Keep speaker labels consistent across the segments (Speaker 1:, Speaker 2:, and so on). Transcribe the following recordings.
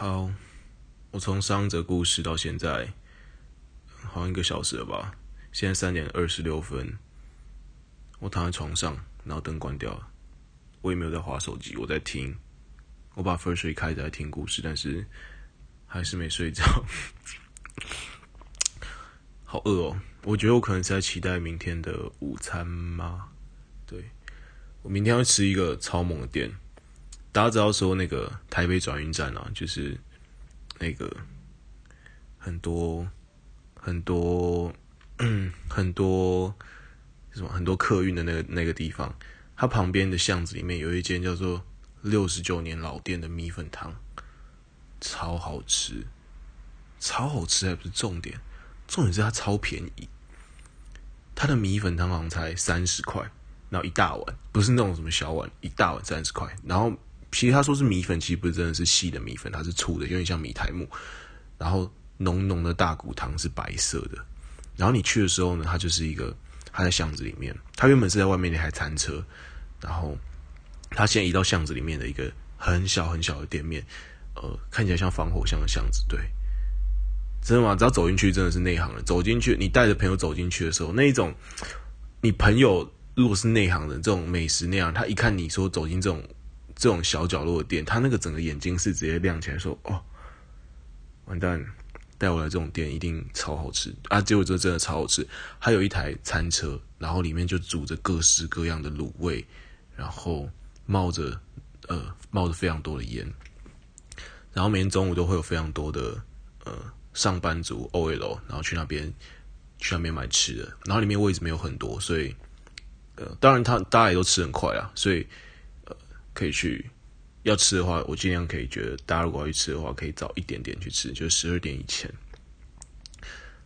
Speaker 1: 好，我从上一则故事到现在，好像一个小时了吧？现在三点二十六分，我躺在床上，然后灯关掉了，我也没有在划手机，我在听，我把 Firstory 开着在听故事，但是还是没睡着，好饿哦！我觉得我可能是在期待明天的午餐吗？对，我明天要吃一个超猛的店。大家知道说那个台北转运站啊，就是那个很多很多 很多什么很多客运的那个那个地方，它旁边的巷子里面有一间叫做六十九年老店的米粉汤，超好吃，超好吃还不是重点，重点是它超便宜，它的米粉汤好像才三十块，然后一大碗，不是那种什么小碗，一大碗三十块，然后。其实他说是米粉，其实不是真的是细的米粉，它是粗的，有点像米苔目。然后浓浓的大骨汤是白色的。然后你去的时候呢，它就是一个，它在巷子里面。它原本是在外面那台餐车，然后它现在移到巷子里面的一个很小很小的店面，呃，看起来像防火巷的巷子。对，真的吗？只要走进去，真的是内行人。走进去，你带着朋友走进去的时候，那一种，你朋友如果是内行人，这种美食那样，他一看你说走进这种。这种小角落的店，他那个整个眼睛是直接亮起来，说：“哦，完蛋，带我来这种店一定超好吃啊！”结果这真的超好吃，还有一台餐车，然后里面就煮着各式各样的卤味，然后冒着呃冒着非常多的烟，然后每天中午都会有非常多的呃上班族 OL，然后去那边去那边买吃的，然后里面位置没有很多，所以呃当然他大家也都吃很快啊，所以。可以去，要吃的话，我尽量可以觉得，大家如果要去吃的话，可以早一点点去吃，就是十二点以前。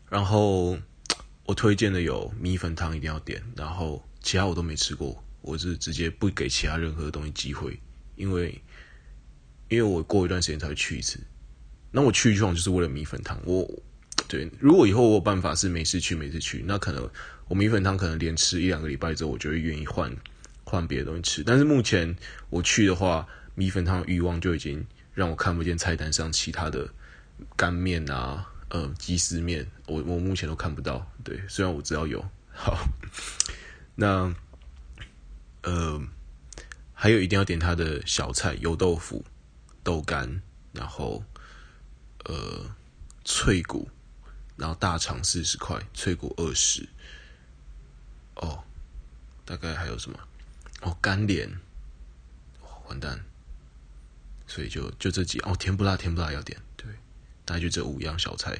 Speaker 1: 然后 我推荐的有米粉汤一定要点，然后其他我都没吃过，我是直接不给其他任何东西机会，因为因为我过一段时间才会去一次。那我去一趟就是为了米粉汤，我 对，如果以后我有办法是每次去每次去，那可能我米粉汤可能连吃一两个礼拜之后，我就会愿意换。换别的东西吃，但是目前我去的话，米粉汤的欲望就已经让我看不见菜单上其他的干面啊，呃，鸡丝面，我我目前都看不到。对，虽然我知道有。好，那呃，还有一定要点他的小菜，油豆腐、豆干，然后呃，脆骨，然后大肠四十块，脆骨二十。哦，大概还有什么？哦，干莲，完蛋，所以就就这几哦，甜不辣，甜不辣要点，对，大概就这五样小菜，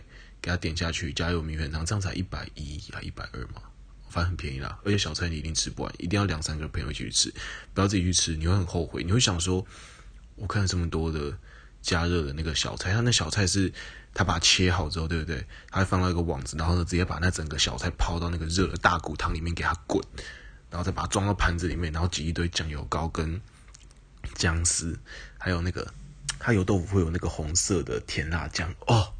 Speaker 1: 给他点下去，加油米粉汤，这样才一百一还一百二嘛，反正很便宜啦。而且小菜你一定吃不完，一定要两三个朋友一起去吃，不要自己去吃，你会很后悔，你会想说，我看了这么多的加热的那个小菜，他那小菜是他把它切好之后，对不对？他会放到一个网子，然后呢，直接把那整个小菜抛到那个热的大骨汤里面给它滚。然后再把它装到盘子里面，然后挤一堆酱油膏跟姜丝，还有那个它油豆腐会有那个红色的甜辣酱哦，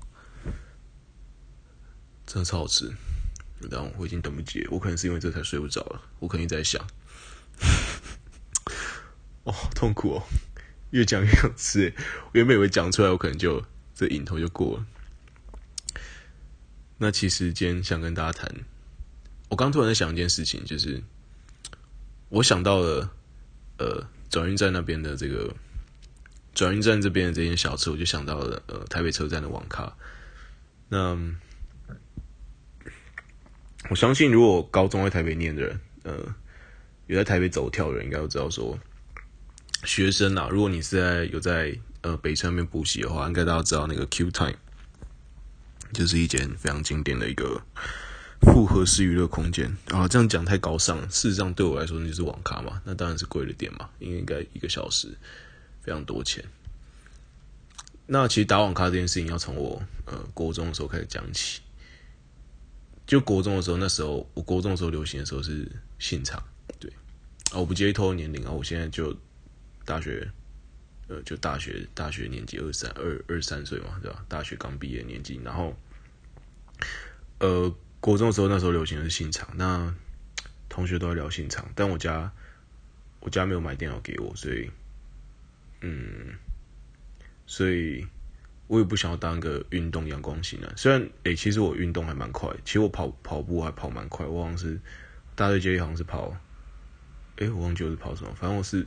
Speaker 1: 真的超好吃。然后我已经等不及，我可能是因为这才睡不着了，我肯定在想，哦，痛苦哦，越讲越想吃。我原本以为讲出来，我可能就这瘾头就过了。那其实今天想跟大家谈，我刚突然在想一件事情，就是。我想到了，呃，转运站那边的这个转运站这边的这间小吃，我就想到了呃台北车站的网咖。那我相信，如果高中在台北念的人，呃，有在台北走跳的人，应该都知道说，学生啊，如果你是在有在呃北车那边补习的话，应该大家知道那个 Q Time，就是一间非常经典的一个。复合式娱乐空间啊，这样讲太高尚了。事实上，对我来说，那就是网咖嘛。那当然是贵了点嘛，因为应该一个小时非常多钱。那其实打网咖这件事情，要从我呃国中的时候开始讲起。就国中的时候，那时候我国中的时候流行的时候是现场，对啊，我不介意透露年龄啊，我现在就大学，呃，就大学大学年纪二三二二三岁嘛，对吧？大学刚毕业年纪，然后呃。国中的时候，那时候流行的是信长，那同学都在聊信长，但我家我家没有买电脑给我，所以嗯，所以我也不想要当个运动阳光型的。虽然诶、其实我运动还蛮快，其实我跑跑步还跑蛮快，我好像是大队接力好像是跑，诶、我忘记我是跑什么，反正我是，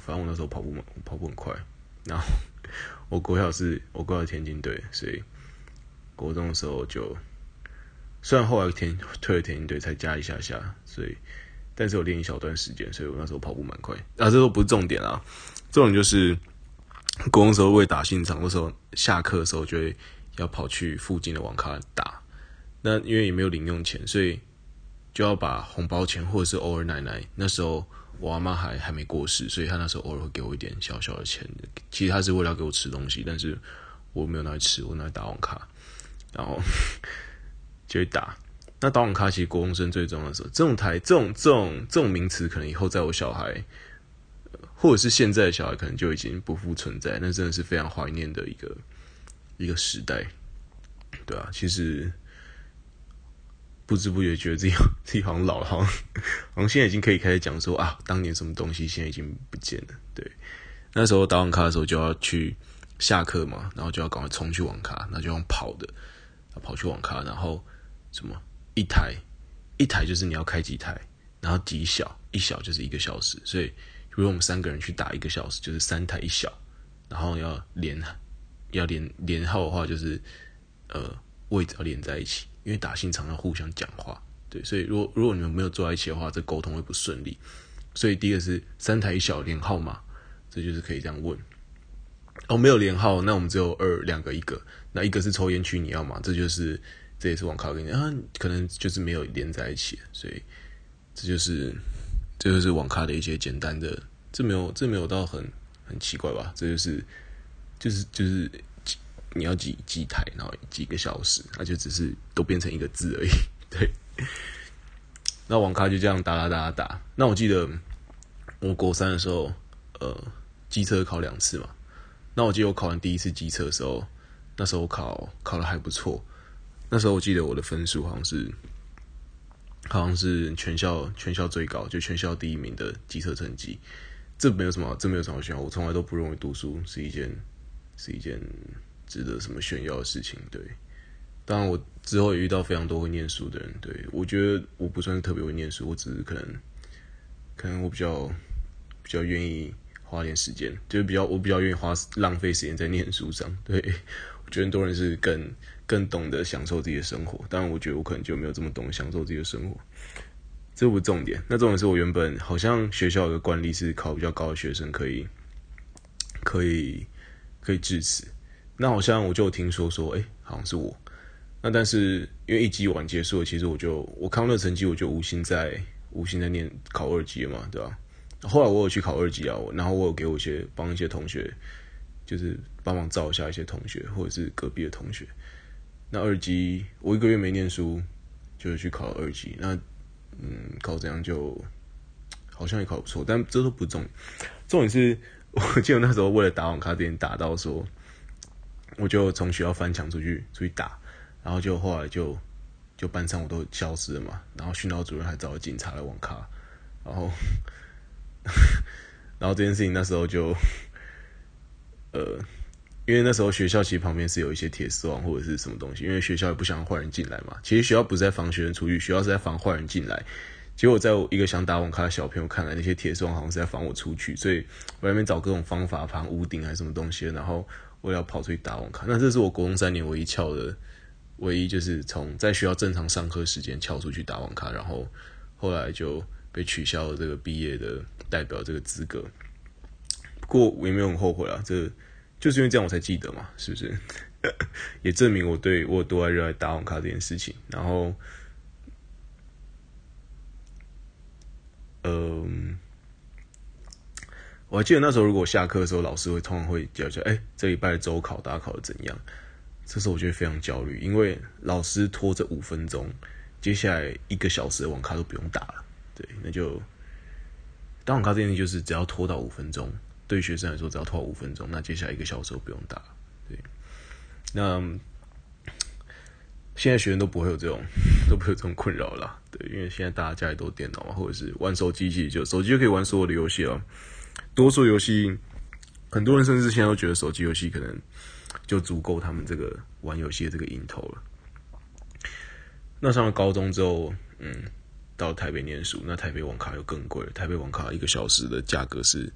Speaker 1: 反正我那时候跑步嘛，跑步很快。然后 我国小是我国小田径队，所以国中的时候就，虽然后来田退了田径队才加一下下，所以但是我练一小段时间，所以我那时候跑步蛮快。啊，这都不是重点啊，重点就是。国中时候为打现场，那时候下课的时候就会要跑去附近的网咖打。那因为也没有零用钱，所以就要把红包钱或者是偶尔奶奶那时候我阿妈还还没过世，所以她那时候偶尔会给我一点小小的钱。其实她是为了要给我吃东西，但是我没有拿来吃，我拿来打网咖，然后就会打。那打网咖其实国中生最重要的时候，这种台这种这种这种名词，可能以后在我小孩。或者是现在的小孩可能就已经不复存在，那真的是非常怀念的一个一个时代，对啊，其实不知不觉觉得自己 自己好像老了，好像好像现在已经可以开始讲说啊，当年什么东西现在已经不见了。对，那时候打网咖的时候就要去下课嘛，然后就要赶快冲去网咖，那就用跑的，跑去网咖，然后什么一台一台就是你要开几台，然后几小一小就是一个小时，所以。如果我们三个人去打一个小时，就是三台一小，然后要连要连连号的话，就是呃位置要连在一起，因为打信场要互相讲话，对，所以如果如果你们没有坐在一起的话，这沟通会不顺利。所以第一个是三台一小连号码，这就是可以这样问。哦，没有连号，那我们只有二两个一个，那一个是抽烟区，你要吗？这就是这也是网咖跟你啊，可能就是没有连在一起，所以这就是。这就是网咖的一些简单的，这没有这没有到很很奇怪吧？这就是就是就是你要几几台，然后几个小时，那就只是都变成一个字而已。对，那网咖就这样打打打打打。那我记得我国三的时候，呃，机车考两次嘛。那我记得我考完第一次机车的时候，那时候考考的还不错。那时候我记得我的分数好像是。好像是全校全校最高，就全校第一名的机车成绩，这没有什么，这没有什么好炫耀。我从来都不认为读书是一件是一件值得什么炫耀的事情。对，当然我之后也遇到非常多会念书的人。对，我觉得我不算是特别会念书，我只是可能可能我比较比较愿意花点时间，就是比较我比较愿意花浪费时间在念书上。对，我觉得很多人是更。更懂得享受自己的生活，当然，我觉得我可能就没有这么懂得享受自己的生活，这不重点。那重点是我原本好像学校有个惯例是考比较高的学生可以，可以，可以致辞。那好像我就听说说，哎、好像是我。那但是因为一级晚结束，其实我就我看到那成绩，我就无心在无心在念考二级嘛，对吧？后来我有去考二级啊，然后我有给我一些帮一些同学，就是帮忙照一下一些同学或者是隔壁的同学。那二级我一个月没念书，就去考了二级。那嗯，考怎样就好像也考不错，但这都不重。重点是，我记得那时候为了打网咖，点打到说，我就从学校翻墙出去出去打，然后就后来就就班上我都消失了嘛。然后训导主任还找了警察来网咖，然后 然后这件事情那时候就呃。因为那时候学校其实旁边是有一些铁丝网或者是什么东西，因为学校也不想坏人进来嘛。其实学校不是在防学生出去，学校是在防坏人进来。结果在我一个想打网咖的小朋友看来，那些铁丝网好像是在防我出去，所以我在那边找各种方法爬屋顶还是什么东西，然后我要跑出去打网咖。那这是我国中三年唯一翘的，唯一就是从在学校正常上课时间翘出去打网咖，然后后来就被取消了这个毕业的代表这个资格。不过我也没有很后悔啊，这。就是因为这样我才记得嘛，是不是？也证明我对我有多爱热爱打网咖这件事情。然后，嗯，我还记得那时候，如果下课的时候，老师会通常会叫叫，哎，这礼拜的周考大家考的怎样？这时候我觉得非常焦虑，因为老师拖着五分钟，接下来一个小时的网咖都不用打了。对，那就打网咖这件事就是只要拖到五分钟。对学生来说，只要拖五分钟，那接下来一个小时都不用打。对，那现在学生都不会有这种，都不会有这种困扰了。对，因为现在大家家里都有电脑嘛，或者是玩手机，其实就手机就可以玩所有的游戏了。多数游戏很多人甚至现在都觉得手机游戏可能就足够他们这个玩游戏的这个瘾头了。那上了高中之后，嗯，到台北念书，那台北网咖又更贵了。台北网咖一个小时的价格是，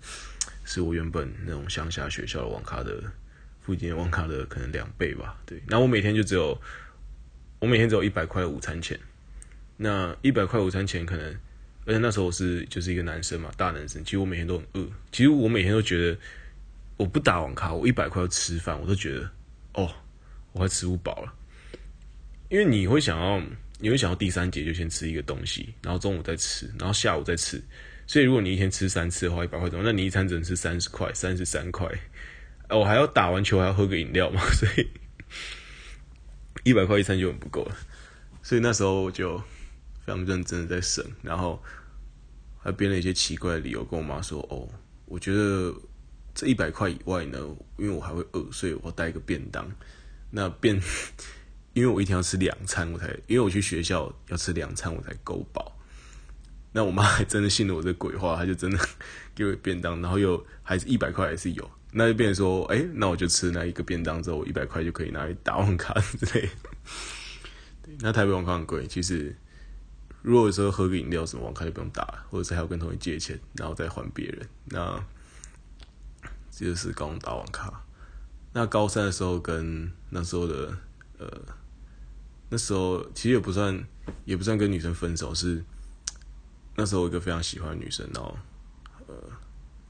Speaker 1: 是我原本那种乡下学校的网咖的附近的网咖的可能两倍吧。对，那我每天就只有，我每天只有一百块午餐钱。那一百块午餐钱可能，而且那时候我是就是一个男生嘛，大男生，其实我每天都很饿。其实我每天都觉得，我不打网咖，我一百块要吃饭，我都觉得，哦，我快吃不饱了。因为你会想要，你会想要第三节就先吃一个东西，然后中午再吃，然后下午再吃。所以如果你一天吃三次的话，一百块钟，那你一餐只能吃三十块，三十三块。我还要打完球还要喝个饮料嘛，所以一百块一餐就很不够了。所以那时候我就。非常认真的在省，然后还编了一些奇怪的理由跟我妈说：“哦，我觉得这一百块以外呢，因为我还会饿，所以我带一个便当。那便，因为我一天要吃两餐，我才因为我去学校要吃两餐，我才够饱。那我妈还真的信了我这鬼话，她就真的 给我便当，然后又还是一百块还是有，那就变成说，哎，那我就吃那一个便当之后，一百块就可以拿来打网卡之类。那台北网卡很贵，其实。如果说喝个饮料什么网卡就不用打了，或者是还要跟同学借钱，然后再还别人，那这就是高中打网卡。那高三的时候跟那时候的呃，那时候其实也不算也不算跟女生分手，是那时候我一个非常喜欢的女生，然后呃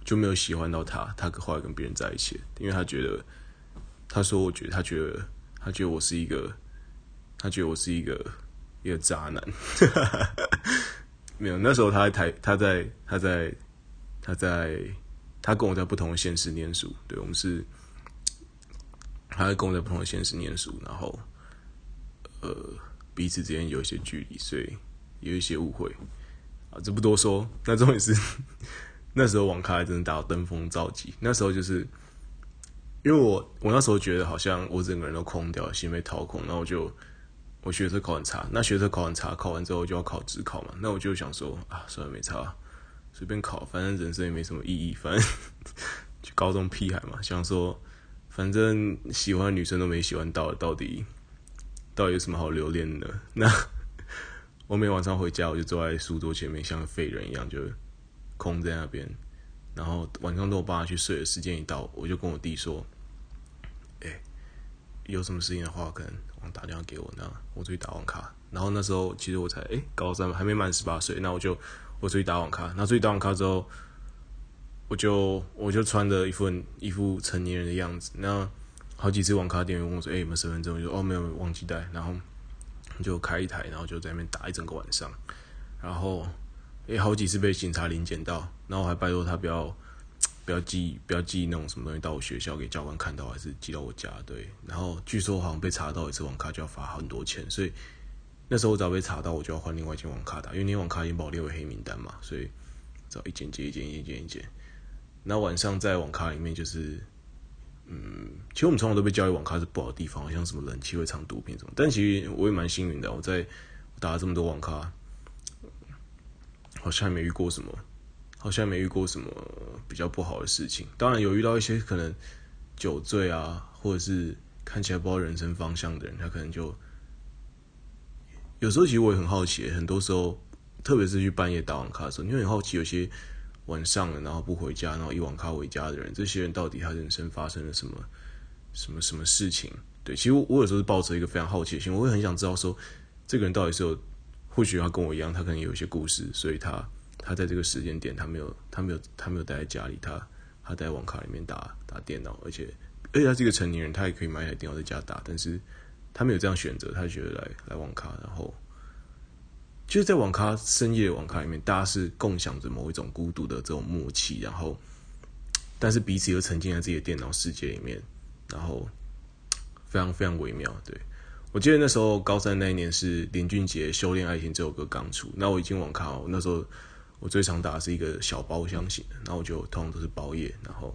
Speaker 1: 就没有喜欢到她，她后来跟别人在一起，因为她觉得她说我觉得她觉得她觉得我是一个，她觉得我是一个。一个渣男，没有。那时候他在台，他在，他在，他在，他跟我在不同的现实念书。对，我们是，他在跟我在不同的现实念书，然后，呃，彼此之间有一些距离，所以有一些误会啊，这不多说。那重点是，那时候网咖真的打到登峰造极。那时候就是，因为我我那时候觉得好像我整个人都空掉，心被掏空，然后我就。我学测考很差，那学测考很差，考完之后就要考职考嘛。那我就想说啊，算了，没差，随便考，反正人生也没什么意义，反正 就高中屁孩嘛。想说，反正喜欢女生都没喜欢到，到底到底有什么好留恋的？那我每晚上回家，我就坐在书桌前面，像个废人一样，就空在那边。然后晚上等我爸去睡的时间一到，我就跟我弟说：“哎、有什么事情的话，可能。”打电话给我，那我出去打网咖。然后那时候其实我才诶、高三还没满十八岁，那我就我出去打网咖。那出去打网咖之后，我就我就穿着一副一副成年人的样子。那好几次网咖店员问我说：“诶、欸，有没有身份证？”我就说：“哦，没有，忘记带。”然后就开一台，然后就在那边打一整个晚上。然后诶、好几次被警察临检到，然后我还拜托他不要。不要寄，不要寄那种什么东西到我学校给教官看到，还是寄到我家。对，然后据说好像被查到一次网咖就要罚很多钱，所以那时候我只要被查到，我就要换另外一间网咖打，因为那网咖已经把我列为黑名单嘛，所以只要一间接一间，一间一间。那晚上在网咖里面就是，嗯，其实我们从小都被教育网咖是不好的地方，好像什么冷气会藏毒品什么，但其实我也蛮幸运的，我在打了这么多网咖，好像还没遇过什么。好像没遇过什么比较不好的事情，当然有遇到一些可能酒醉啊，或者是看起来不知道人生方向的人，他可能就有时候其实我也很好奇，很多时候，特别是去半夜打网咖的时候，你会很好奇，有些晚上了然后不回家，然后以网咖为家的人，这些人到底他人生发生了什么什么什么事情？对，其实我，我有时候是抱着一个非常好奇心，我会很想知道说，这个人到底是有，或许他跟我一样，他可能有一些故事，所以他。他在这个时间点，他没有，他没有，他没有待在家里，他他在网咖里面打打电脑，而且而且他是一个成年人，他也可以买一台电脑在家打，但是他没有这样选择，他觉得来来网咖，然后就是在网咖深夜的网咖里面，大家是共享着某一种孤独的这种默契，然后但是彼此又沉浸在自己的电脑世界里面，然后非常非常微妙，对。我记得那时候高三那一年是林俊杰《修炼爱情》这首歌刚出，那我已经网咖，那时候我最常打的是一个小包厢型的，然后我就通常都是包夜，然后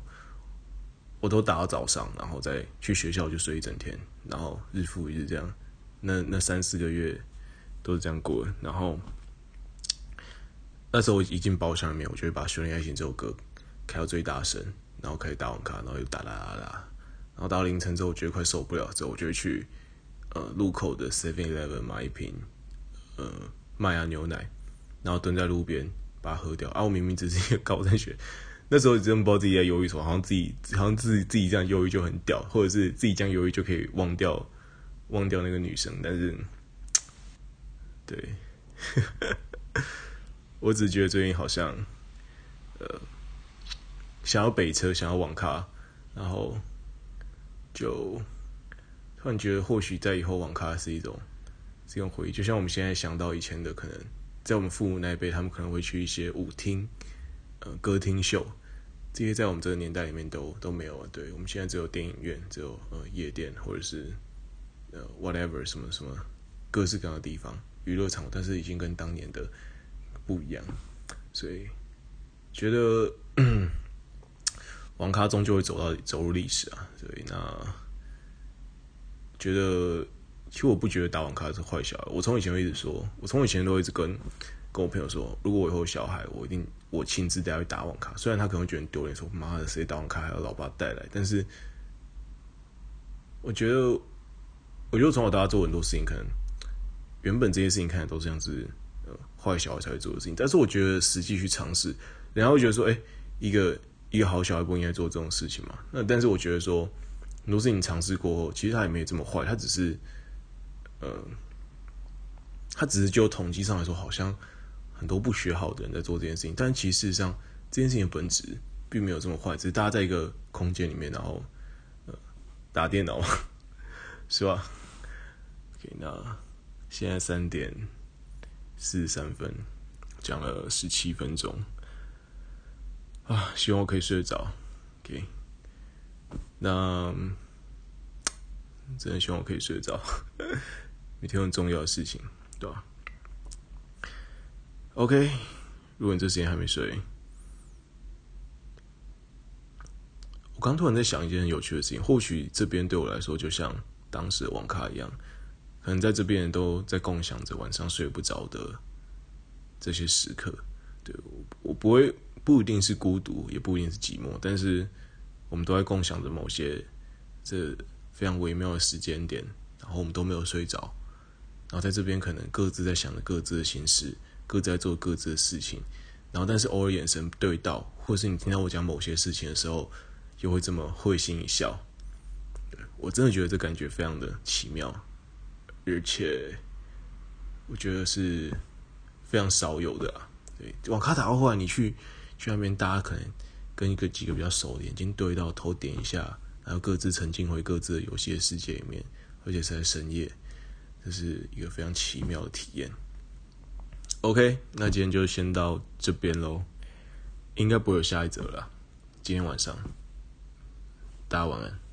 Speaker 1: 我都打到早上，然后再去学校就睡一整天，然后日复一日这样，那那三四个月都是这样过的，然后那时候我一进包厢里面，我就会把《修炼爱情》这首歌开到最大声，然后开始打网咖，然后又打打打打，然后到凌晨之后，我觉得快受不了，之后我就会去呃路口的 Seven Eleven 买一瓶呃麦芽牛奶，然后蹲在路边把它喝掉。啊，我明明只是一个高中学，那时候真的不知道自己在忧郁什么，好像自己好像自己自己这样忧郁就很屌，或者是自己这样忧郁就可以忘掉忘掉那个女生，但是对，我只觉得最近好像呃。想要北车，想要网咖，然后就突然觉得，或许在以后网咖是一种是一种回忆。就像我们现在想到以前的，可能在我们父母那一辈，他们可能会去一些舞厅、呃歌厅秀，这些在我们这个年代里面都都没有了。对，我们现在只有电影院，只有呃夜店，或者是呃 whatever 什么什么各式各样的地方娱乐场，但是已经跟当年的不一样，所以觉得。网咖终究会走到走入历史啊，所以，那觉得其实我不觉得打网咖是坏小孩。我从以前一直说，我从以前都一直跟跟我朋友说，如果我以后有小孩，我一定我亲自带他去打网咖。虽然他可能会觉得丢脸，说妈的谁打网咖还要老爸带来，但是我觉得，我觉得从小到大做很多事情，可能原本这些事情看起来都是像是呃坏小孩才会做的事情，但是我觉得实际去尝试，然后觉得说，哎、一个。一个好小孩不应该做这种事情嘛？那但是我觉得说，很多事情尝试过后，其实他也没有这么坏。他只是，呃，他只是就统计上来说，好像很多不学好的人在做这件事情。但其实事实上，这件事情的本质并没有这么坏，只是大家在一个空间里面，然后呃打电脑，是吧？OK，那现在三点四十三分，讲了十七分钟。啊，希望我可以睡得着。OK，那真的希望我可以睡得着。每天很重要的事情，对吧？OK，如果你这时间还没睡，我刚突然在想一件很有趣的事情。或许这边对我来说，就像当时的网咖一样，可能在这边都在共享着晚上睡不着的这些时刻。对，我，我不会。不一定是孤独，也不一定是寂寞，但是我们都在共享着某些这非常微妙的时间点，然后我们都没有睡着，然后在这边可能各自在想着各自的心事，各自在做各自的事情，然后但是偶尔眼神对到，或是你听到我讲某些事情的时候，又会这么会心一笑，我真的觉得这感觉非常的奇妙，而且我觉得是非常少有的啊。对，网咖打到后来你去。去那边，大家可能跟一个几个比较熟的眼睛对到，头点一下，然后各自沉浸回各自的游戏的世界里面，而且是在深夜，这是一个非常奇妙的体验。OK，那今天就先到这边喽，应该不会有下一则了。今天晚上，大家晚安。